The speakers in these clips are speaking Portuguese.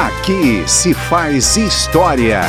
Aqui se faz história.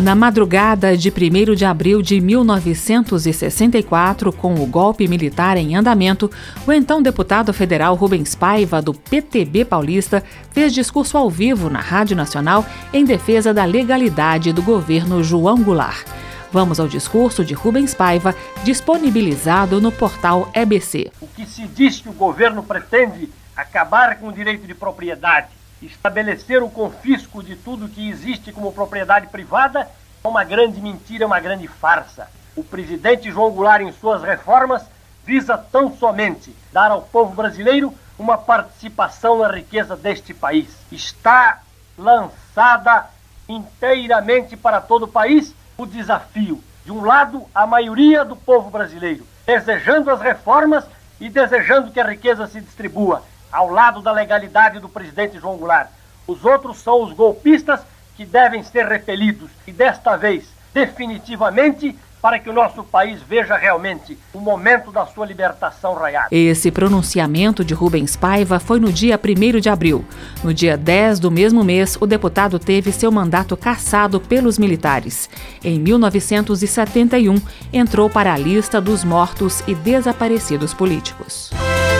Na madrugada de 1 de abril de 1964, com o golpe militar em andamento, o então deputado federal Rubens Paiva, do PTB paulista, fez discurso ao vivo na Rádio Nacional em defesa da legalidade do governo João Goulart. Vamos ao discurso de Rubens Paiva, disponibilizado no portal EBC. O que se diz que o governo pretende acabar com o direito de propriedade, estabelecer o confisco de tudo que existe como propriedade privada, é uma grande mentira, uma grande farsa. O presidente João Goulart, em suas reformas, visa tão somente dar ao povo brasileiro uma participação na riqueza deste país. Está lançada inteiramente para todo o país o desafio. De um lado, a maioria do povo brasileiro desejando as reformas e desejando que a riqueza se distribua, ao lado da legalidade do presidente João Goulart. Os outros são os golpistas que devem ser repelidos e desta vez, definitivamente, para que o nosso país veja realmente o momento da sua libertação raiada. Esse pronunciamento de Rubens Paiva foi no dia 1 de abril. No dia 10 do mesmo mês, o deputado teve seu mandato cassado pelos militares. Em 1971, entrou para a lista dos mortos e desaparecidos políticos.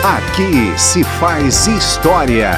Aqui se faz história.